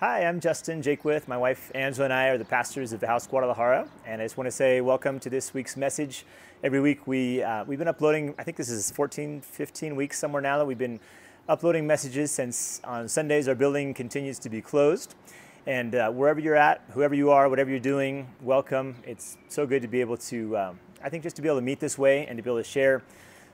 Hi, I'm Justin Jakewith. My wife Angela and I are the pastors of the House Guadalajara, and I just want to say welcome to this week's message. Every week we uh, we've been uploading. I think this is 14, 15 weeks somewhere now that we've been uploading messages since on Sundays our building continues to be closed. And uh, wherever you're at, whoever you are, whatever you're doing, welcome. It's so good to be able to, um, I think, just to be able to meet this way and to be able to share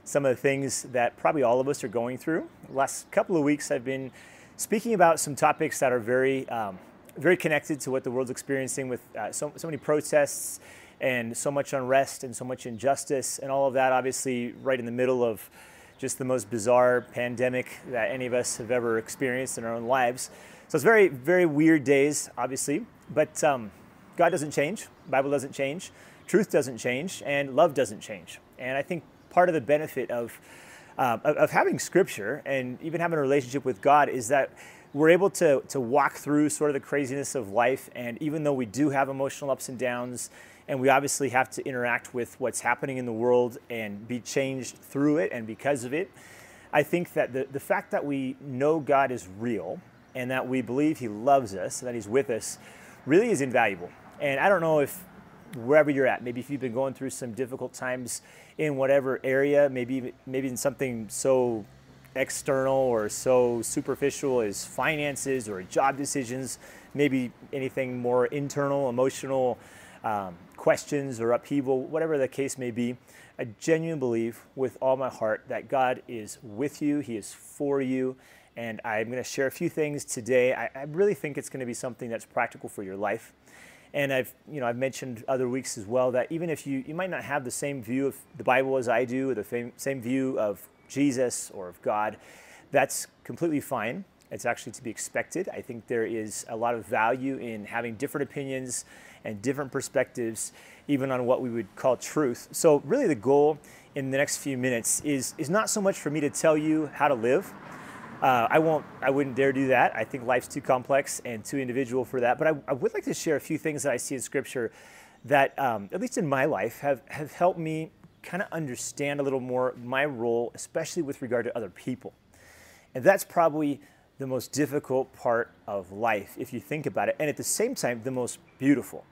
some of the things that probably all of us are going through. The last couple of weeks I've been speaking about some topics that are very, um, very connected to what the world's experiencing with uh, so, so many protests and so much unrest and so much injustice and all of that, obviously, right in the middle of just the most bizarre pandemic that any of us have ever experienced in our own lives. So it's very, very weird days, obviously, but um, God doesn't change, Bible doesn't change, truth doesn't change, and love doesn't change. And I think part of the benefit of uh, of, having scripture and even having a relationship with God is that we're able to, to walk through sort of the craziness of life. And even though we do have emotional ups and downs, and we obviously have to interact with what's happening in the world and be changed through it and because of it, I think that the, the fact that we know God is real and that we believe He loves us and that He's with us really is invaluable. And I don't know if wherever you're at, maybe if you've been going through some difficult times in whatever area, maybe maybe in something so external or so superficial as finances or job decisions, maybe anything more internal, emotional um, questions or upheaval, whatever the case may be. I genuinely believe with all my heart that God is with you, He is for you. And I'm going to share a few things today. I, I really think it's going to be something that's practical for your life. And I've, you know, I've mentioned other weeks as well that even if you, you might not have the same view of the Bible as I do, or the same view of Jesus or of God, that's completely fine. It's actually to be expected. I think there is a lot of value in having different opinions and different perspectives, even on what we would call truth. So, really, the goal in the next few minutes is, is not so much for me to tell you how to live, uh, I won't. I wouldn't dare do that. I think life's too complex and too individual for that. But I, I would like to share a few things that I see in Scripture that, um, at least in my life, have have helped me kind of understand a little more my role, especially with regard to other people. And that's probably the most difficult part of life, if you think about it, and at the same time, the most beautiful.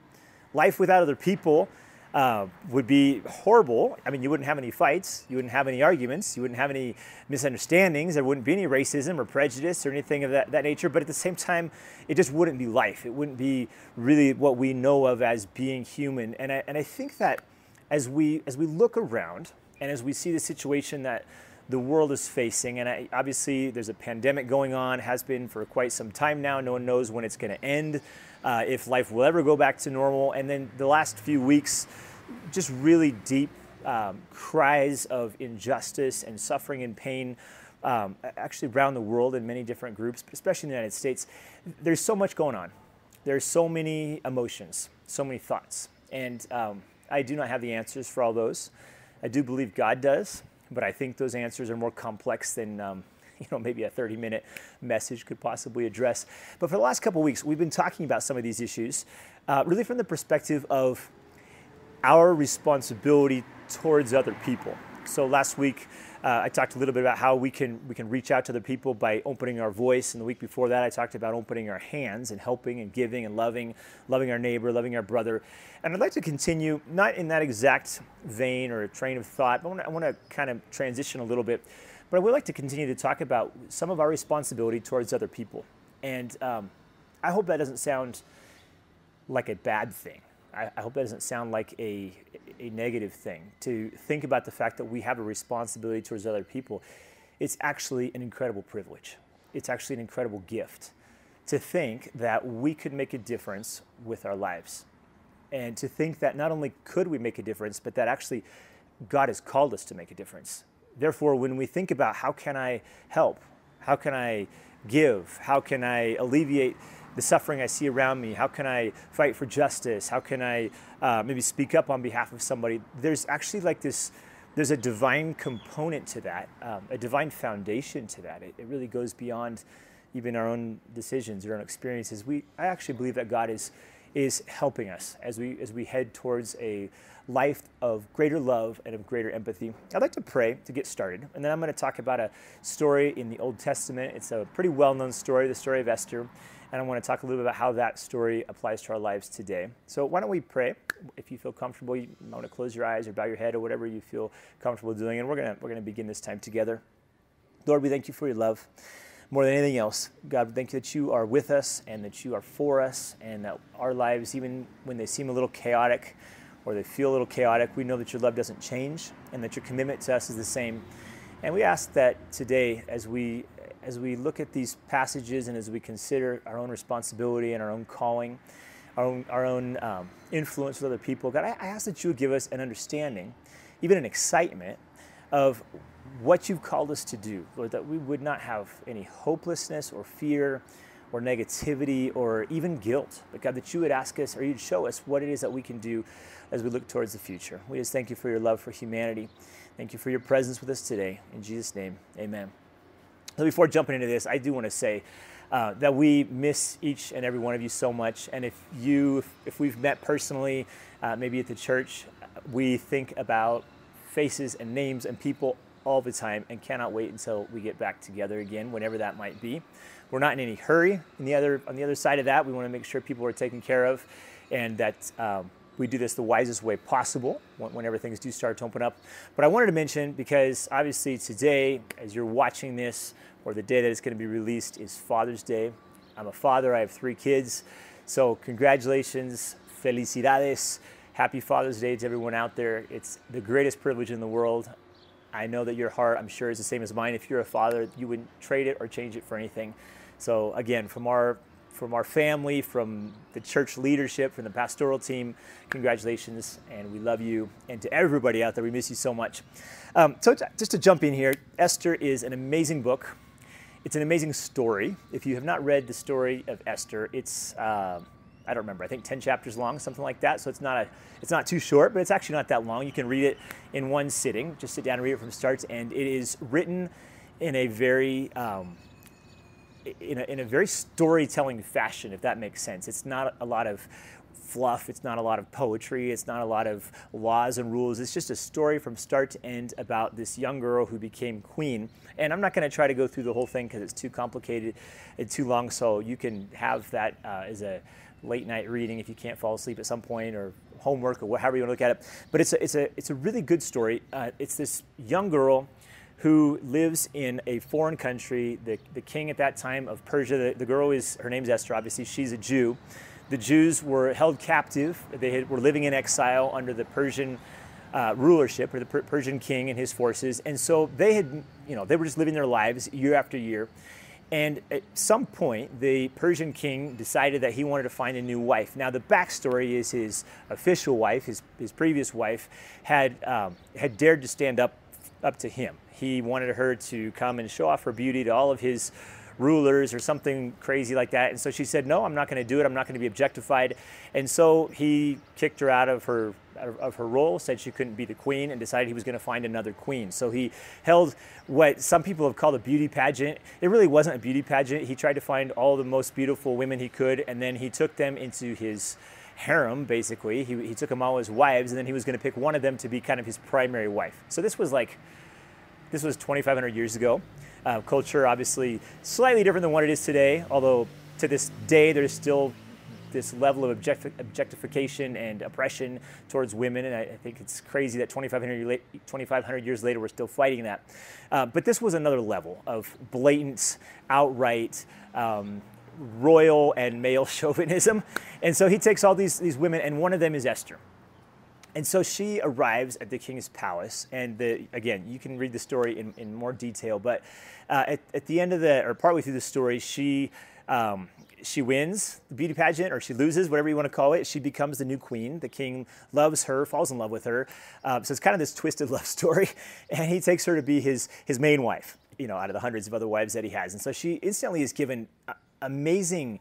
Life without other people uh, would be horrible. I mean, you wouldn't have any fights, you wouldn't have any arguments, you wouldn't have any misunderstandings, there wouldn't be any racism or prejudice or anything of that, that nature. But at the same time, it just wouldn't be life. It wouldn't be really what we know of as being human. And I, and I think that as we, as we look around and as we see the situation that the world is facing, and I, obviously there's a pandemic going on, has been for quite some time now. No one knows when it's going to end uh, if life will ever go back to normal. And then the last few weeks, just really deep um, cries of injustice and suffering and pain. Um, actually, around the world in many different groups, especially in the United States, there's so much going on. There's so many emotions, so many thoughts. And um, I do not have the answers for all those. I do believe God does, but I think those answers are more complex than um, you know, maybe a 30 minute message could possibly address. But for the last couple weeks, we've been talking about some of these issues, uh, really from the perspective of our responsibility towards other people. So last week, uh, I talked a little bit about how we can we can reach out to the people by opening our voice, and the week before that, I talked about opening our hands and helping and giving and loving, loving our neighbor, loving our brother. And I'd like to continue not in that exact vein or train of thought, but I want to kind of transition a little bit but I would like to continue to talk about some of our responsibility towards other people. And um, I hope that doesn't sound like a bad thing. I, I hope that doesn't sound like a, a negative thing. To think about the fact that we have a responsibility towards other people, it's actually an incredible privilege. It's actually an incredible gift to think that we could make a difference with our lives. And to think that not only could we make a difference, but that actually God has called us to make a difference. Therefore, when we think about how can I help, how can I give, how can I alleviate the suffering I see around me, how can I fight for justice, how can I uh, maybe speak up on behalf of somebody, there's actually like this, there's a divine component to that, um, a divine foundation to that. It, it really goes beyond even our own decisions, our own experiences. We, I actually believe that God is, is helping us as we, as we head towards a life of greater love and of greater empathy. I'd like to pray to get started, and then I'm going to talk about a story in the Old Testament. It's a pretty well known story, the story of Esther. and I want to talk a little bit about how that story applies to our lives today. So why don't we pray? If you feel comfortable, you want to close your eyes or bow your head or whatever you feel comfortable doing, and we're gonna we're gonna begin this time together. Lord, we thank you for your love. More than anything else, God, thank you that you are with us and that you are for us, and that our lives, even when they seem a little chaotic or they feel a little chaotic, we know that your love doesn't change and that your commitment to us is the same. And we ask that today, as we as we look at these passages and as we consider our own responsibility and our own calling, our own, our own um, influence with other people, God, I, I ask that you would give us an understanding, even an excitement of what you've called us to do, Lord, that we would not have any hopelessness or fear or negativity or even guilt, but God, that you would ask us or you'd show us what it is that we can do as we look towards the future. We just thank you for your love for humanity. Thank you for your presence with us today. In Jesus' name, amen. So before jumping into this, I do want to say uh, that we miss each and every one of you so much. And if you, if, if we've met personally, uh, maybe at the church, we think about faces and names and people all the time and cannot wait until we get back together again, whenever that might be. We're not in any hurry. The other, on the other side of that, we want to make sure people are taken care of and that um, we do this the wisest way possible whenever things do start to open up. But I wanted to mention because obviously today, as you're watching this, or the day that it's going to be released is Father's Day. I'm a father, I have three kids. So, congratulations, felicidades, happy Father's Day to everyone out there. It's the greatest privilege in the world. I know that your heart, I'm sure, is the same as mine. If you're a father, you wouldn't trade it or change it for anything. So, again, from our from our family, from the church leadership, from the pastoral team, congratulations, and we love you. And to everybody out there, we miss you so much. Um, so, just to jump in here, Esther is an amazing book. It's an amazing story. If you have not read the story of Esther, it's uh, I don't remember. I think 10 chapters long, something like that. So it's not a it's not too short, but it's actually not that long. You can read it in one sitting. Just sit down and read it from start to end. It is written in a very um, in a, in a very storytelling fashion, if that makes sense. It's not a lot of fluff. It's not a lot of poetry. It's not a lot of laws and rules. It's just a story from start to end about this young girl who became queen. And I'm not going to try to go through the whole thing because it's too complicated and too long. So you can have that uh, as a late night reading if you can't fall asleep at some point or homework or however you want to look at it. But it's a, it's a, it's a really good story. Uh, it's this young girl who lives in a foreign country. The, the king at that time of Persia, the, the girl is, her name's Esther, obviously, she's a Jew. The Jews were held captive. They had, were living in exile under the Persian uh, rulership or the per- Persian king and his forces. And so they had, you know, they were just living their lives year after year. And at some point, the Persian king decided that he wanted to find a new wife. Now, the backstory is his official wife, his, his previous wife, had, um, had dared to stand up, up to him. He wanted her to come and show off her beauty to all of his rulers or something crazy like that. And so she said, "No, I'm not going to do it. I'm not going to be objectified." And so he kicked her out of her of her role, said she couldn't be the queen, and decided he was going to find another queen. So he held what some people have called a beauty pageant. It really wasn't a beauty pageant. He tried to find all the most beautiful women he could, and then he took them into his harem, basically. He, he took them all as wives, and then he was going to pick one of them to be kind of his primary wife. So this was like, this was 2,500 years ago. Uh, culture, obviously, slightly different than what it is today, although to this day there's still this level of objecti- objectification and oppression towards women, and I, I think it's crazy that 2,500, 2,500 years later we're still fighting that. Uh, but this was another level of blatant, outright, um, royal and male chauvinism. And so he takes all these, these women, and one of them is Esther. And so she arrives at the king's palace, and the, again, you can read the story in, in more detail. But uh, at, at the end of the, or partway through the story, she um, she wins the beauty pageant, or she loses, whatever you want to call it. She becomes the new queen. The king loves her, falls in love with her. Uh, so it's kind of this twisted love story, and he takes her to be his his main wife. You know, out of the hundreds of other wives that he has, and so she instantly is given uh, amazing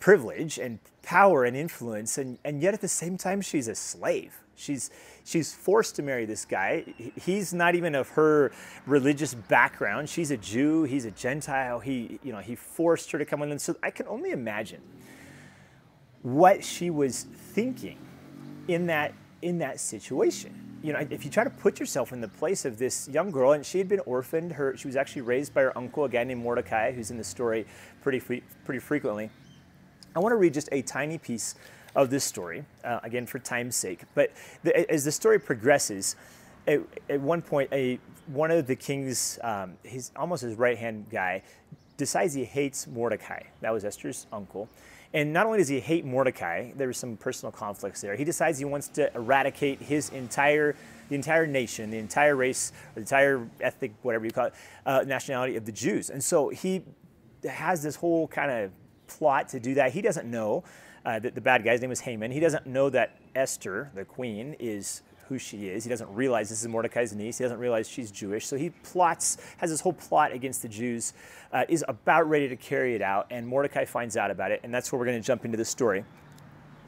privilege and power and influence, and, and yet at the same time, she's a slave. She's, she's forced to marry this guy. He's not even of her religious background. She's a Jew. He's a Gentile. He, you know, he forced her to come in. And so I can only imagine what she was thinking in that, in that situation. You know, if you try to put yourself in the place of this young girl, and she had been orphaned. Her, she was actually raised by her uncle, a guy named Mordecai, who's in the story pretty, pretty frequently I want to read just a tiny piece of this story, uh, again for time's sake. But the, as the story progresses, at, at, one point, a one of the king's, um, his almost his right hand guy, decides he hates Mordecai. That was Esther's uncle. And not only does he hate Mordecai, there was some personal conflicts there. He decides he wants to eradicate his entire, the entire nation, the entire race, the entire ethnic, whatever you call it, uh, nationality of the Jews. And so he has this whole kind of plot to do that. He doesn't know uh, that the bad guy's name is Haman. He doesn't know that Esther, the queen, is who she is. He doesn't realize this is Mordecai's niece. He doesn't realize she's Jewish. So he plots, has this whole plot against the Jews, uh, is about ready to carry it out, and Mordecai finds out about it, and that's where we're going to jump into the story.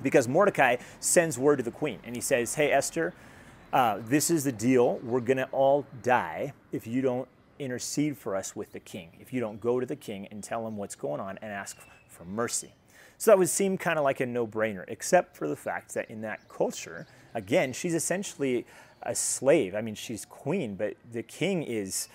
Because Mordecai sends word to the queen, and he says, Hey, Esther, uh, this is the deal. We're going to all die if you don't intercede for us with the king, if you don't go to the king and tell him what's going on and ask for mercy. So that would seem kind of like a no brainer, except for the fact that in that culture, again, she's essentially a slave. I mean, she's queen, but the king is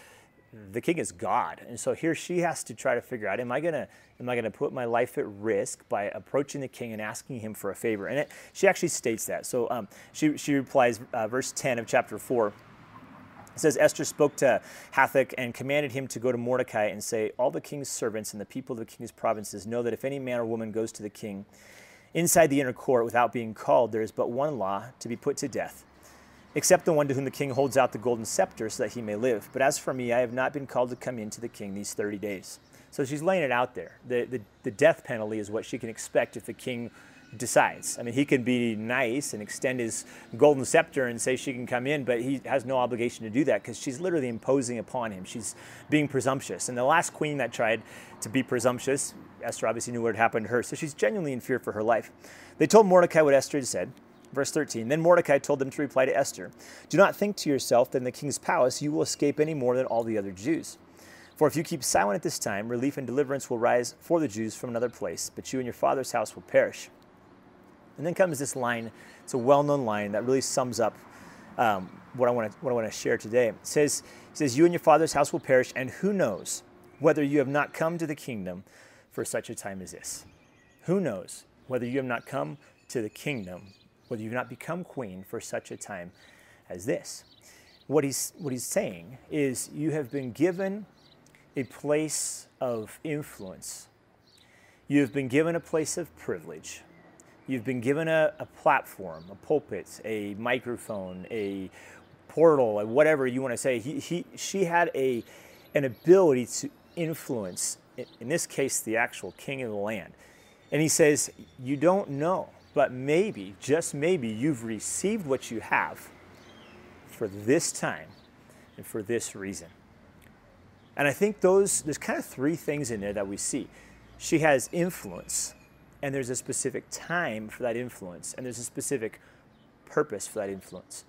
the king is God. And so here she has to try to figure out, am I gonna am I gonna put my life at risk by approaching the king and asking him for a favor? And it, she actually states that. So um, she, she replies, uh, verse 10 of chapter 4. It says Esther spoke to Hathach and commanded him to go to Mordecai and say, All the king's servants and the people of the king's provinces know that if any man or woman goes to the king inside the inner court without being called, there is but one law to be put to death, except the one to whom the king holds out the golden scepter so that he may live. But as for me, I have not been called to come in to the king these 30 days. So she's laying it out there. The, the, the death penalty is what she can expect if the king decides. I mean, he can be nice and extend his golden scepter and say she can come in, but he has no obligation to do that because she's literally imposing upon him. She's being presumptuous. And the last queen that tried to be presumptuous, Esther obviously knew what had happened to her, so she's genuinely in fear for her life. They told Mordecai what Esther had said. Verse 13 Then Mordecai told them to reply to Esther Do not think to yourself that in the king's palace you will escape any more than all the other Jews. For if you keep silent at this time, relief and deliverance will rise for the Jews from another place, but you and your father's house will perish. And then comes this line. It's a well-known line that really sums up um, what I want to what I want to share today. It says, it says, "You and your father's house will perish, and who knows whether you have not come to the kingdom for such a time as this? Who knows whether you have not come to the kingdom, whether you've not become queen for such a time as this?" What he's what he's saying is, you have been given a place of influence. You have been given a place of privilege You've been given a, a platform, a pulpit, a microphone, a portal, whatever you want to say. He, he, she had a, an ability to influence, in this case, the actual king of the land. And he says, You don't know, but maybe, just maybe, you've received what you have for this time and for this reason. And I think those, there's kind of three things in there that we see. She has influence, and there's a specific time for that influence, and there's a specific purpose for that influence.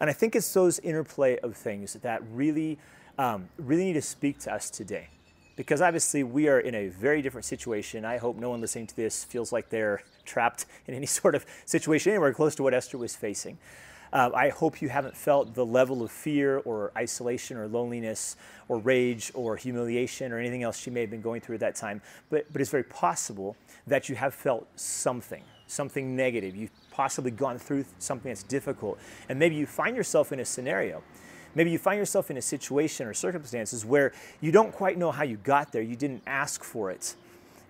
And I think it's those interplay of things that really, um, really need to speak to us today. Because obviously, we are in a very different situation. I hope no one listening to this feels like they're trapped in any sort of situation anywhere close to what Esther was facing. Uh, I hope you haven't felt the level of fear or isolation or loneliness or rage or humiliation or anything else she may have been going through at that time. But, but it's very possible that you have felt something, something negative. You've possibly gone through something that's difficult. And maybe you find yourself in a scenario. Maybe you find yourself in a situation or circumstances where you don't quite know how you got there. You didn't ask for it.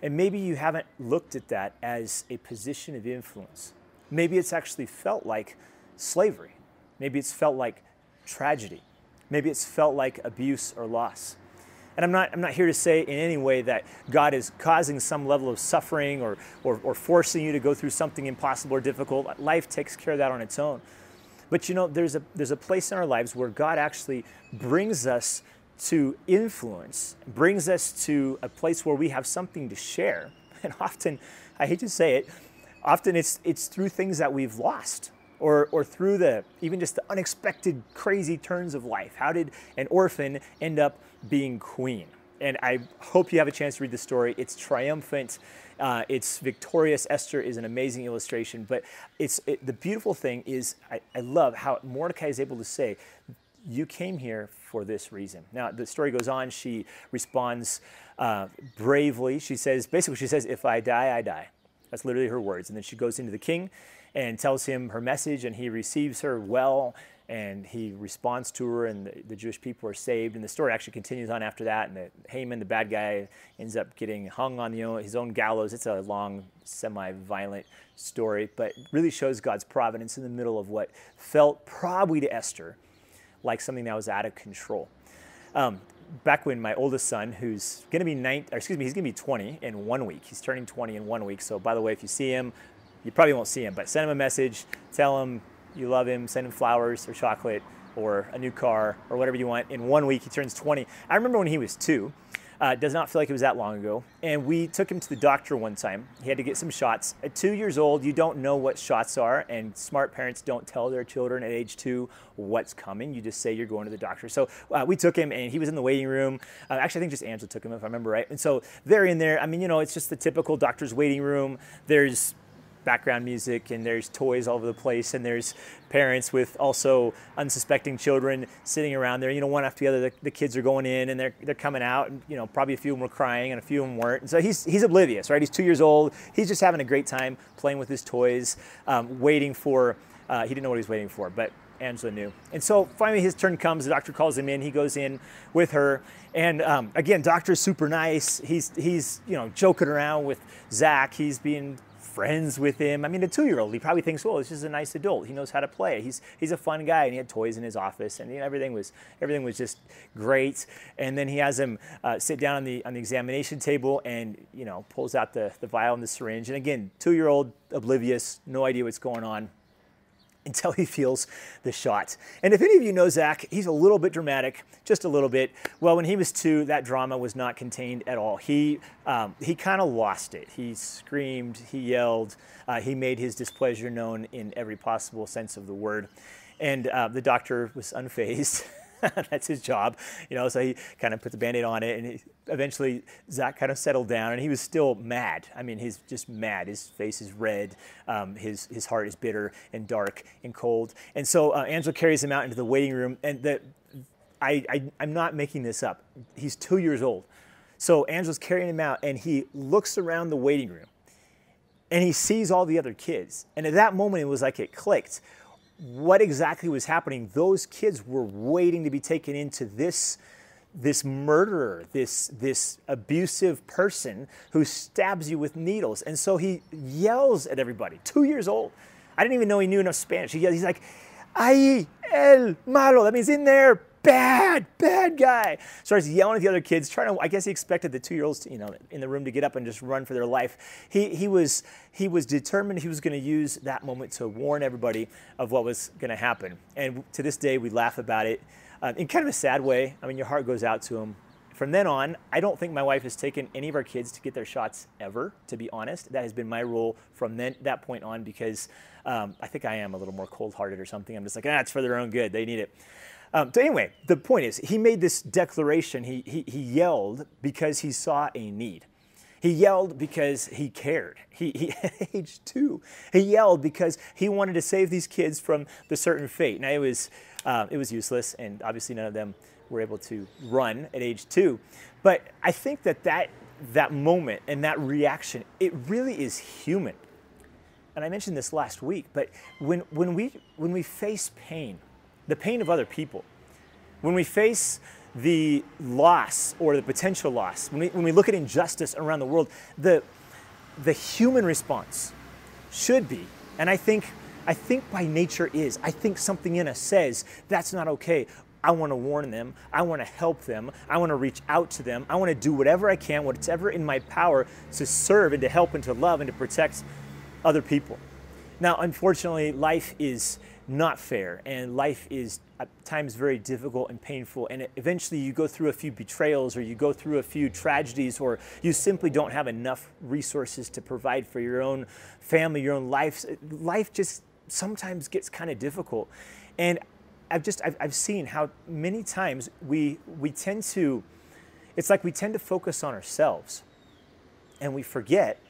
And maybe you haven't looked at that as a position of influence. Maybe it's actually felt like slavery. Maybe it's felt like tragedy. Maybe it's felt like abuse or loss. And I'm not, I'm not here to say in any way that God is causing some level of suffering or, or, or forcing you to go through something impossible or difficult. Life takes care of that on its own. But you know, there's a, there's a place in our lives where God actually brings us to influence, brings us to a place where we have something to share. And often, I hate to say it, often it's, it's through things that we've lost or, or through the even just the unexpected crazy turns of life. How did an orphan end up being queen? And I hope you have a chance to read the story. It's triumphant. Uh, it's victorious. Esther is an amazing illustration. But it's it, the beautiful thing is I, I love how Mordecai is able to say, "You came here for this reason." Now the story goes on. She responds uh, bravely. She says, basically, she says, "If I die, I die." That's literally her words. And then she goes into the king and tells him her message, and he receives her well and he responds to her, and the, the, Jewish people are saved. And the story actually continues on after that. And the, Haman, the bad guy, ends up getting hung on the, his own gallows. It's a long, semi-violent story, but really shows God's providence in the middle of what felt probably to Esther like something that was out of control. Um, back when my oldest son, who's going to be nine, excuse me, he's going to be 20 in one week. He's turning 20 in one week. So by the way, if you see him, you probably won't see him, but send him a message, tell him you love him, send him flowers or chocolate or a new car or whatever you want. In one week, he turns 20. I remember when he was two. Uh, does not feel like it was that long ago. And we took him to the doctor one time. He had to get some shots. At two years old, you don't know what shots are, and smart parents don't tell their children at age two what's coming. You just say you're going to the doctor. So uh, we took him, and he was in the waiting room. Uh, actually, I think just Angela took him, if I remember right. And so they're in there. I mean, you know, it's just the typical doctor's waiting room. There's background music and there's toys all over the place and there's parents with also unsuspecting children sitting around there you know one after the other the, the, kids are going in and they're, they're coming out and you know probably a few of them were crying and a few of them weren't and so he's, he's oblivious right he's two years old he's just having a great time playing with his toys um, waiting for uh, he didn't know what he was waiting for but Angela knew. And so finally his turn comes. The doctor calls him in. He goes in with her. And um, again, doctor's super nice. He's, he's, you know, joking around with Zach. He's being friends with him. I mean, a two-year-old, he probably thinks, "Well, this is a nice adult. He knows how to play. He's he's a fun guy." And he had toys in his office, and you know, everything was everything was just great. And then he has him uh, sit down on the on the examination table, and you know, pulls out the the vial and the syringe. And again, two-year-old, oblivious, no idea what's going on until he feels the shot. And if any of you know Zach, he's a little bit dramatic, just a little bit. Well, when he was two, that drama was not contained at all. He, um, he kind of lost it. He screamed, he yelled, uh, he made his displeasure known in every possible sense of the word. And uh, the doctor was unfazed. That's his job, you know. So he kind of put the band-aid on it, and he, eventually Zach kind of settled down, and he was still mad. I mean, he's just mad. His face is red. Um, his his heart is bitter and dark and cold. And so uh, Angela carries him out into the waiting room, and the, I, I I'm not making this up. He's two years old. So Angela's carrying him out, and he looks around the waiting room, and he sees all the other kids. And at that moment, it was like it clicked what exactly was happening. Those kids were waiting to be taken into this, this murderer, this, this abusive person who stabs you with needles. And so he yells at everybody, two years old. I didn't even know he knew enough Spanish. He yells, he's like, ahí el malo. That means in there, bad, bad guy. Starts yelling at the other kids, trying to, I guess he expected the two-year-olds, you know, in the room to get up and just run for their life. He, he, was, he was determined he was going to use that moment to warn everybody of what was going to happen. And to this day, we laugh about it uh, in kind of a sad way. I mean, your heart goes out to him. From then on, I don't think my wife has taken any of our kids to get their shots ever, to be honest. That has been my rule from then, that point on because um, I think I am a little more cold hearted or something. I'm just like, ah, it's for their own good. They need it. Um, so anyway, the point is, he made this declaration. He, he, he yelled because he saw a need. He yelled because he cared. He, he age two, he yelled because he wanted to save these kids from the certain fate. Now it was, uh, it was useless, and obviously none of them were able to run at age two. But I think that that, that moment and that reaction, it really is human. And I mentioned this last week, but when, when, we, when we face pain, the pain of other people. When we face the loss or the potential loss, when we, when we look at injustice around the world, the, the human response should be, and I think, I think by nature is, I think something in us says, that's not okay. I want to warn them. I want to help them. I want to reach out to them. I want to do whatever I can, whatever in my power to serve and to help and to love and to protect other people. Now, unfortunately, life is not fair and life is at times very difficult and painful and eventually you go through a few betrayals or you go through a few tragedies or you simply don't have enough resources to provide for your own family your own life. Life just sometimes gets kind of difficult. And i've just I've, I've seen how many times we we tend to it's like we tend to focus on ourselves and we forget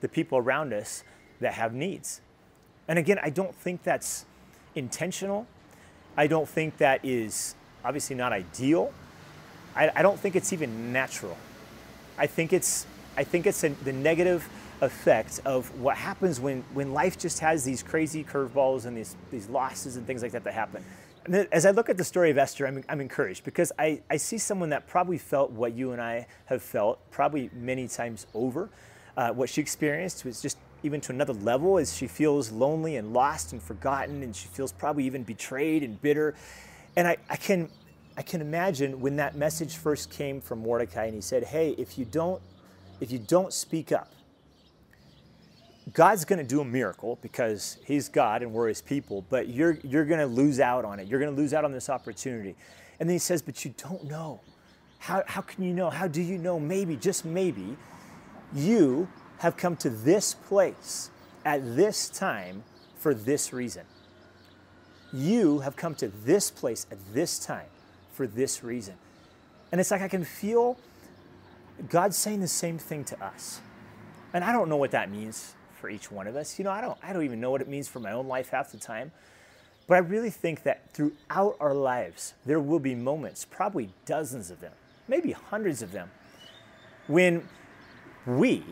the people around us that have needs. And again i don't think that's intentional. I don't think that is obviously not ideal. I, I don't think it's even natural. I think it's, I think it's a, the negative effect of what happens when, when life just has these crazy curveballs and these, these losses and things like that that happen. And as I look at the story of Esther, I'm, I'm encouraged because I, I see someone that probably felt what you and I have felt, probably many times over. Uh, what she experienced was just even to another level as she feels lonely and lost and forgotten, and she feels probably even betrayed and bitter. And I, I can I can imagine when that message first came from Mordecai and he said, Hey, if you don't if you don't speak up, God's going to do a miracle because He's God and we're His people, but you're, you're going to lose out on it. You're going to lose out on this opportunity. And then He says, But you don't know. How, how can you know? How do you know? Maybe, just maybe, you have come to this place at this time for this reason. You have come to this place at this time for this reason. And it's like I can feel God saying the same thing to us. And I don't know what that means for each one of us. You know, I don't I don't even know what it means for my own life half the time. But I really think that throughout our lives there will be moments, probably dozens of them, maybe hundreds of them, when we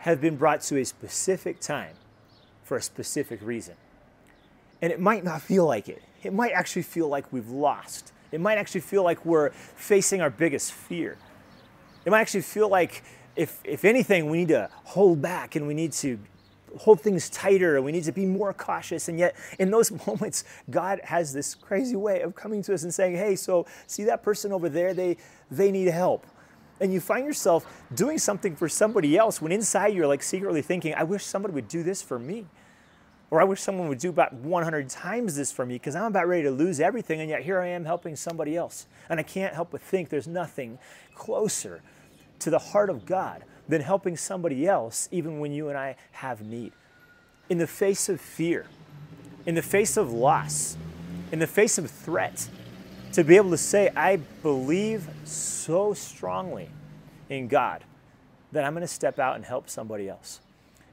have been brought to a specific time for a specific reason. And it might not feel like it. It might actually feel like we've lost. It might actually feel like we're facing our biggest fear. It might actually feel like, if, if anything, we need to hold back and we need to hold things tighter and we need to be more cautious. And yet, in those moments, God has this crazy way of coming to us and saying, Hey, so see that person over there? They, they need help. And you find yourself doing something for somebody else when inside you're like secretly thinking, I wish somebody would do this for me. Or I wish someone would do about 100 times this for me because I'm about ready to lose everything, and yet here I am helping somebody else. And I can't help but think there's nothing closer to the heart of God than helping somebody else, even when you and I have need. In the face of fear, in the face of loss, in the face of threat, to be able to say, I believe so strongly in God that I'm going to step out and help somebody else.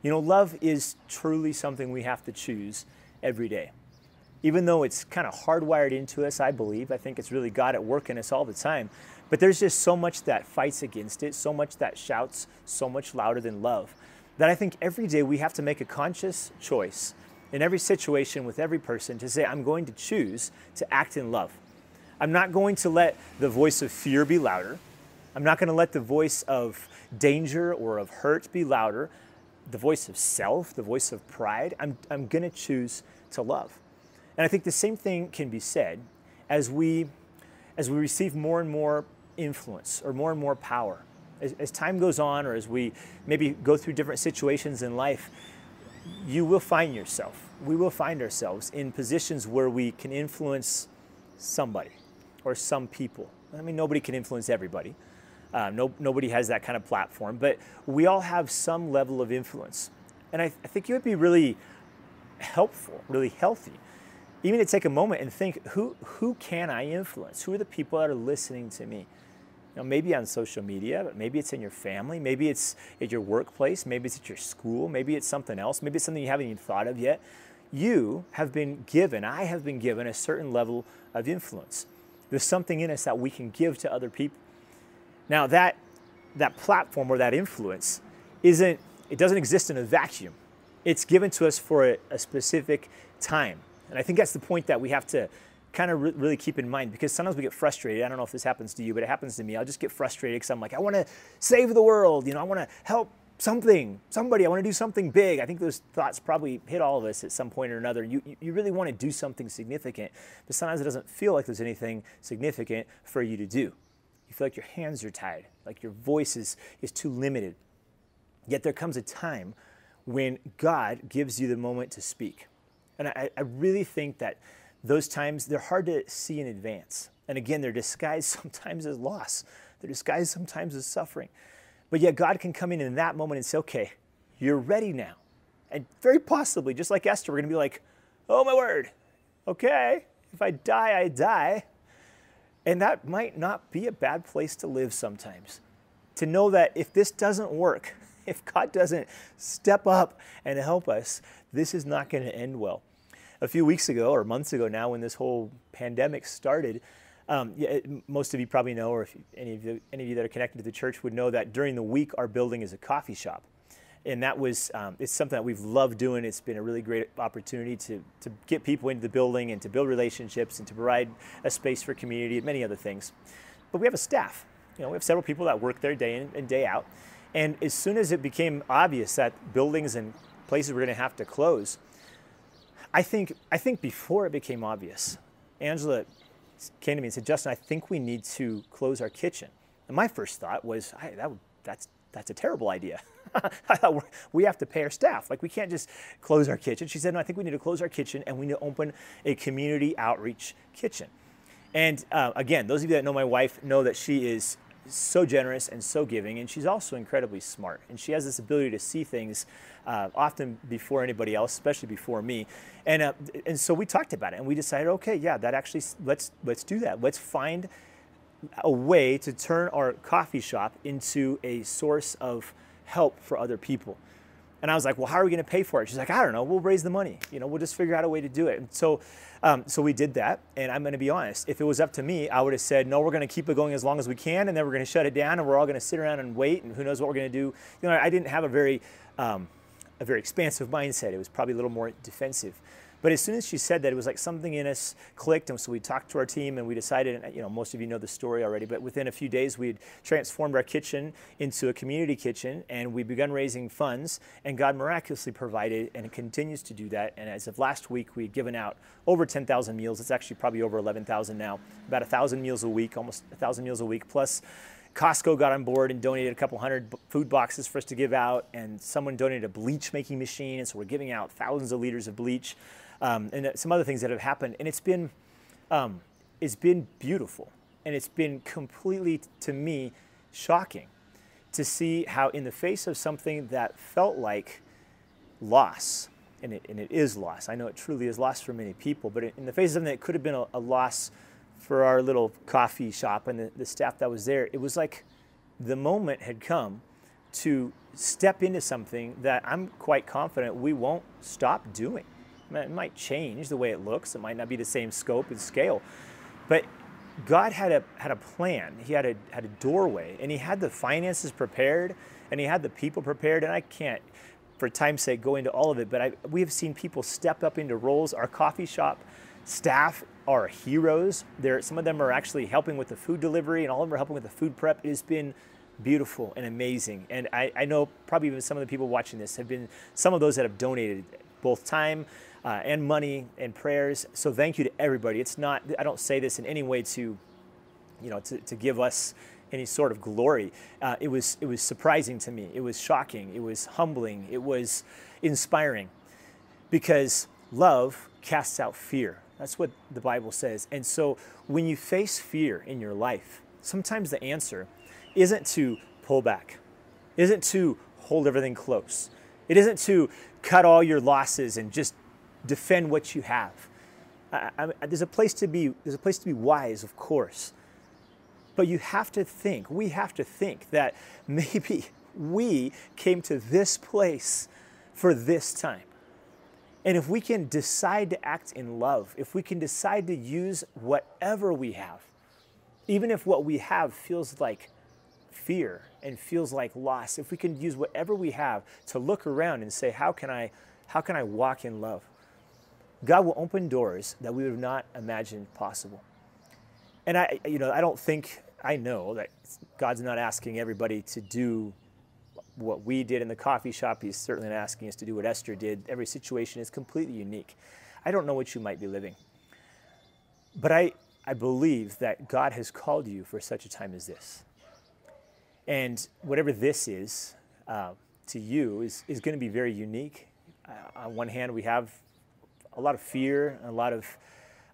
You know, love is truly something we have to choose every day. Even though it's kind of hardwired into us, I believe, I think it's really God at work in us all the time. But there's just so much that fights against it, so much that shouts so much louder than love, that I think every day we have to make a conscious choice in every situation with every person to say, I'm going to choose to act in love. I'm not going to let the voice of fear be louder. I'm not going to let the voice of danger or of hurt be louder the voice of self, the voice of pride, I'm, I'm going to choose to love. And I think the same thing can be said as we, as we receive more and more influence or more and more power. As, as time goes on, or as we maybe go through different situations in life, you will find yourself, we will find ourselves in positions where we can influence somebody or some people. I mean, nobody can influence everybody, uh, no, nobody has that kind of platform, but we all have some level of influence. And I, I think it would be really helpful, really healthy, even to take a moment and think who, who can I influence? Who are the people that are listening to me? You know, maybe on social media, but maybe it's in your family, maybe it's at your workplace, maybe it's at your school, maybe it's something else, maybe it's something you haven't even thought of yet. You have been given, I have been given a certain level of influence. There's something in us that we can give to other people. Now that that platform or that influence isn't it doesn't exist in a vacuum. It's given to us for a, a specific time. And I think that's the point that we have to kind of re- really keep in mind because sometimes we get frustrated. I don't know if this happens to you, but it happens to me. I'll just get frustrated because I'm like, I want to save the world. You know, I want to help something, somebody. I want to do something big. I think those thoughts probably hit all of us at some point or another. You, you really want to do something significant, but sometimes it doesn't feel like there's anything significant for you to do. You feel like your hands are tied, like your voice is, is too limited. Yet there comes a time when God gives you the moment to speak. And I, I really think that those times, they're hard to see in advance. And again, they're disguised sometimes as loss, they're disguised sometimes as suffering. But yet, God can come in in that moment and say, okay, you're ready now. And very possibly, just like Esther, we're going to be like, oh my word, okay, if I die, I die. And that might not be a bad place to live sometimes. To know that if this doesn't work, if God doesn't step up and help us, this is not going to end well. A few weeks ago, or months ago now, when this whole pandemic started, um, yeah, most of you probably know, or if any of, you, any of you that are connected to the church would know that during the week our building is a coffee shop. and that was um, it's something that we've loved doing. It's been a really great opportunity to to get people into the building and to build relationships and to provide a space for community and many other things. But we have a staff. You know, we have several people that work there day in and day out. And as soon as it became obvious that buildings and places were going to have to close, I think I think before it became obvious, Angela came to me and said, "Justin, I think we need to close our kitchen." And my first thought was, that that's that's a terrible idea. I thought we have to pay our staff. Like we can't just close our kitchen. She said, no, I think we need to close our kitchen and we need to open a community outreach kitchen. And uh, again, those of you that know my wife know that she is so generous and so giving, and she's also incredibly smart. And she has this ability to see things uh, often before anybody else, especially before me. And uh, and so we talked about it, and we decided, okay, yeah, that actually let's let's do that. Let's find a way to turn our coffee shop into a source of help for other people. And I was like, well, how are we going to pay for it? She's like, I don't know. We'll raise the money. You know, we'll just figure out a way to do it. And so, um, so we did that. And I'm going to be honest. If it was up to me, I would have said, no, we're going to keep it going as long as we can, and then we're going to shut it down, and we're all going to sit around and wait, and who knows what we're going to do. You know, I didn't have a very, um, a very expansive mindset. It was probably a little more defensive. But as soon as she said that, it was like something in us clicked, and so we talked to our team, and we decided. And, you know, most of you know the story already, but within a few days, we had transformed our kitchen into a community kitchen, and we begun raising funds. And God miraculously provided, and continues to do that. And as of last week, we had given out over 10,000 meals. It's actually probably over 11,000 now. About a thousand meals a week, almost a thousand meals a week, plus. Costco got on board and donated a couple hundred food boxes for us to give out, and someone donated a bleach making machine, and so we're giving out thousands of liters of bleach um, and some other things that have happened. And it's been, um, it's been beautiful. And it's been completely, to me, shocking to see how, in the face of something that felt like loss, and it, and it is loss, I know it truly is loss for many people, but in the face of something that could have been a, a loss for our little coffee shop and the, the staff that was there, it was like the moment had come to step into something that I'm quite confident we won't stop doing. It might change the way it looks. It might not be the same scope and scale. But God had a, had a plan. He had a, had a doorway, and He had the finances prepared, and He had the people prepared. And I can't, for time's sake, go into all of it, but I, we have seen people step up into roles. Our coffee shop staff are heroes. They're, some of them are actually helping with the food delivery, and all of them are helping with the food prep. It has been beautiful and amazing. And I, I know probably even some of the people watching this have been some of those that have donated both time uh, and money and prayers. So thank you to everybody. It's not, I don't say this in any way to, you know, to, to give us any sort of glory. Uh, it, was, it was surprising to me. It was shocking. It was humbling. It was inspiring because love casts out fear. That's what the Bible says. And so when you face fear in your life, sometimes the answer isn't to pull back, isn't to hold everything close. It isn't to cut all your losses and just defend what you have. I, I, there's a place to be. There's a place to be wise, of course, but you have to think. We have to think that maybe we came to this place for this time. And if we can decide to act in love, if we can decide to use whatever we have, even if what we have feels like fear and feels like loss, if we can use whatever we have to look around and say, how can I, how can I walk in love? God will open doors that we would have not imagined possible. And I, you know, I don't think, I know that God's not asking everybody to do what we did in the coffee shop. He's certainly not asking us to do what Esther did. Every situation is completely unique. I don't know what you might be living. But I, I believe that God has called you for such a time as this. And whatever this is uh, to you is, is going to be very unique. Uh, on one hand, we have a lot of fear, a lot of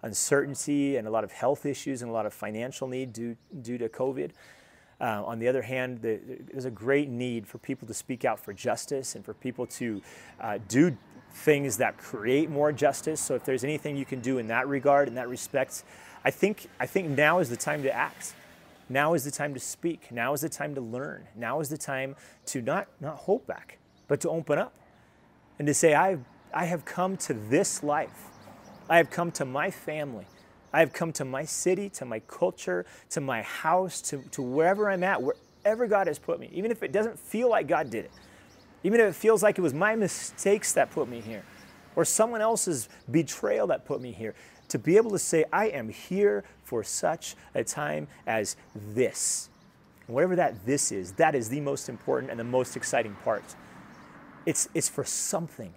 uncertainty, and a lot of health issues, and a lot of financial need due, due to COVID. Uh, on the other hand, the, there's a great need for people to speak out for justice and for people to uh, do things that create more justice. So, if there's anything you can do in that regard, in that respect, I think, I think now is the time to act. Now is the time to speak. Now is the time to learn. Now is the time to not, not hold back, but to open up and to say, I've I have come to this life. I have come to my family. I have come to my city, to my culture, to my house, to, to wherever I'm at, wherever God has put me, even if it doesn't feel like God did it. even if it feels like it was my mistakes that put me here or someone else's betrayal that put me here, to be able to say, I am here for such a time as this. And whatever that this is, that is the most important and the most exciting part. It's, it's for something.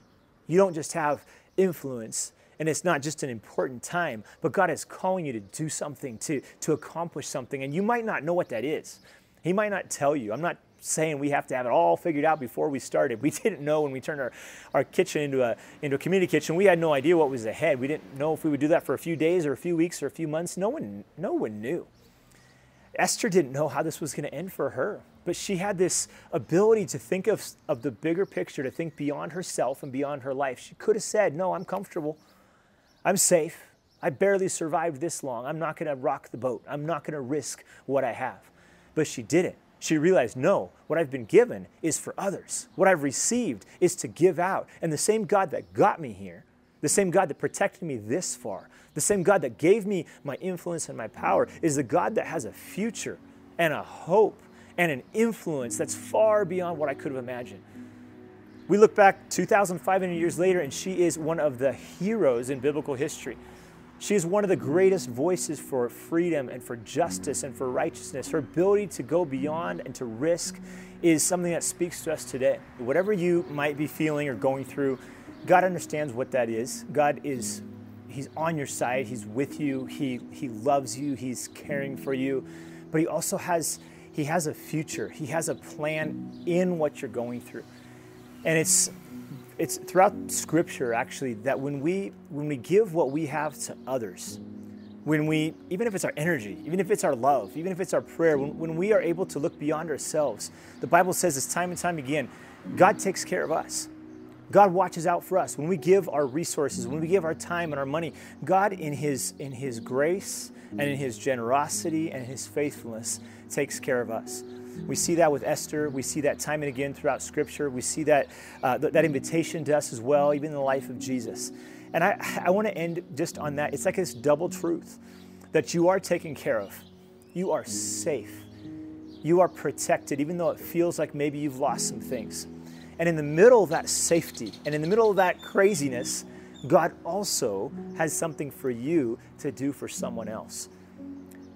You don't just have influence and it's not just an important time, but God is calling you to do something, to, to accomplish something, and you might not know what that is. He might not tell you. I'm not saying we have to have it all figured out before we started. We didn't know when we turned our, our kitchen into a, into a community kitchen. We had no idea what was ahead. We didn't know if we would do that for a few days or a few weeks or a few months. No one, no one knew. Esther didn't know how this was going to end for her, but she had this ability to think of, of the bigger picture, to think beyond herself and beyond her life. She could have said, No, I'm comfortable. I'm safe. I barely survived this long. I'm not going to rock the boat. I'm not going to risk what I have. But she didn't. She realized, no, what I've been given is for others. What I've received is to give out. And the same God that got me here, the same God that protected me this far, the same God that gave me my influence and my power is the God that has a future and a hope and an influence that's far beyond what I could have imagined. We look back 2,500 years later, and she is one of the heroes in biblical history. She is one of the greatest voices for freedom and for justice and for righteousness. Her ability to go beyond and to risk is something that speaks to us today. Whatever you might be feeling or going through, God understands what that is. God is he's on your side, he's with you, he he loves you, he's caring for you. But he also has he has a future. He has a plan in what you're going through. And it's it's throughout scripture actually that when we when we give what we have to others when we even if it's our energy even if it's our love even if it's our prayer when, when we are able to look beyond ourselves the bible says this time and time again god takes care of us god watches out for us when we give our resources when we give our time and our money god in his in his grace and in his generosity and his faithfulness takes care of us we see that with Esther. We see that time and again throughout Scripture. We see that, uh, th- that invitation to us as well, even in the life of Jesus. And I, I want to end just on that. It's like this double truth that you are taken care of, you are safe, you are protected, even though it feels like maybe you've lost some things. And in the middle of that safety and in the middle of that craziness, God also has something for you to do for someone else.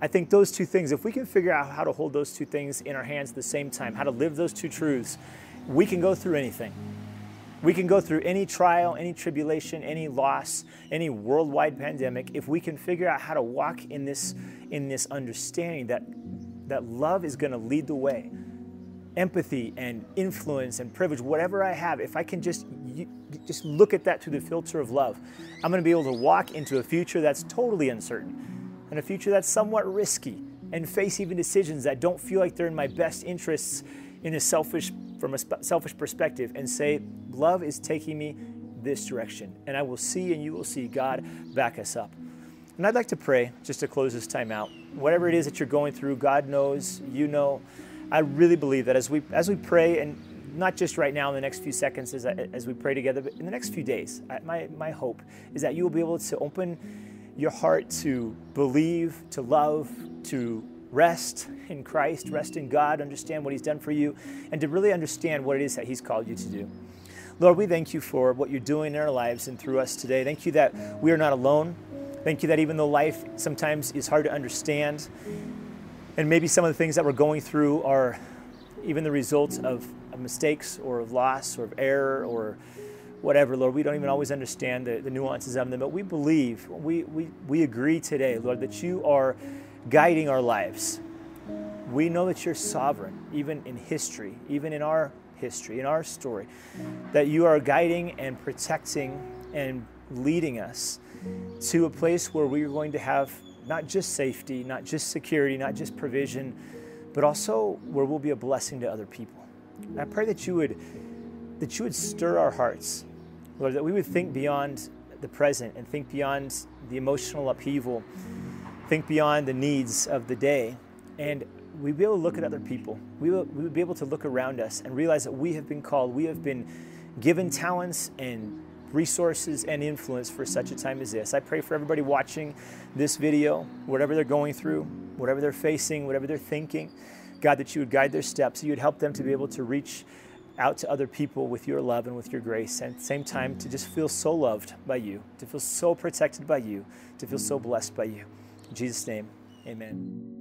I think those two things, if we can figure out how to hold those two things in our hands at the same time, how to live those two truths, we can go through anything. We can go through any trial, any tribulation, any loss, any worldwide pandemic if we can figure out how to walk in this in this understanding that that love is going to lead the way. Empathy and influence and privilege, whatever I have, if I can just just look at that through the filter of love, I'm going to be able to walk into a future that's totally uncertain and a future that's somewhat risky and face even decisions that don't feel like they're in my best interests in a selfish from a selfish perspective and say love is taking me this direction and I will see and you will see God back us up. And I'd like to pray just to close this time out. Whatever it is that you're going through, God knows, you know. I really believe that as we as we pray and not just right now in the next few seconds as, as we pray together, but in the next few days, my, my hope is that you will be able to open your heart to believe, to love, to rest in Christ, rest in God, understand what He's done for you, and to really understand what it is that He's called you to do. Lord, we thank you for what you're doing in our lives and through us today. Thank you that we are not alone. Thank you that even though life sometimes is hard to understand, and maybe some of the things that we're going through are even the results of, mistakes or of loss or of error or whatever, Lord. We don't even always understand the, the nuances of them, but we believe, we, we, we agree today, Lord, that you are guiding our lives. We know that you're sovereign, even in history, even in our history, in our story, that you are guiding and protecting and leading us to a place where we are going to have not just safety, not just security, not just provision, but also where we'll be a blessing to other people. And I pray that you would that you would stir our hearts Lord, that we would think beyond the present and think beyond the emotional upheaval, think beyond the needs of the day, and we'd be able to look at other people. We, will, we would be able to look around us and realize that we have been called, we have been given talents and resources and influence for such a time as this. I pray for everybody watching this video, whatever they're going through, whatever they're facing, whatever they're thinking, God, that you would guide their steps, you would help them to be able to reach out to other people with your love and with your grace, and at the same time to just feel so loved by you, to feel so protected by you, to feel so blessed by you. In Jesus' name, amen.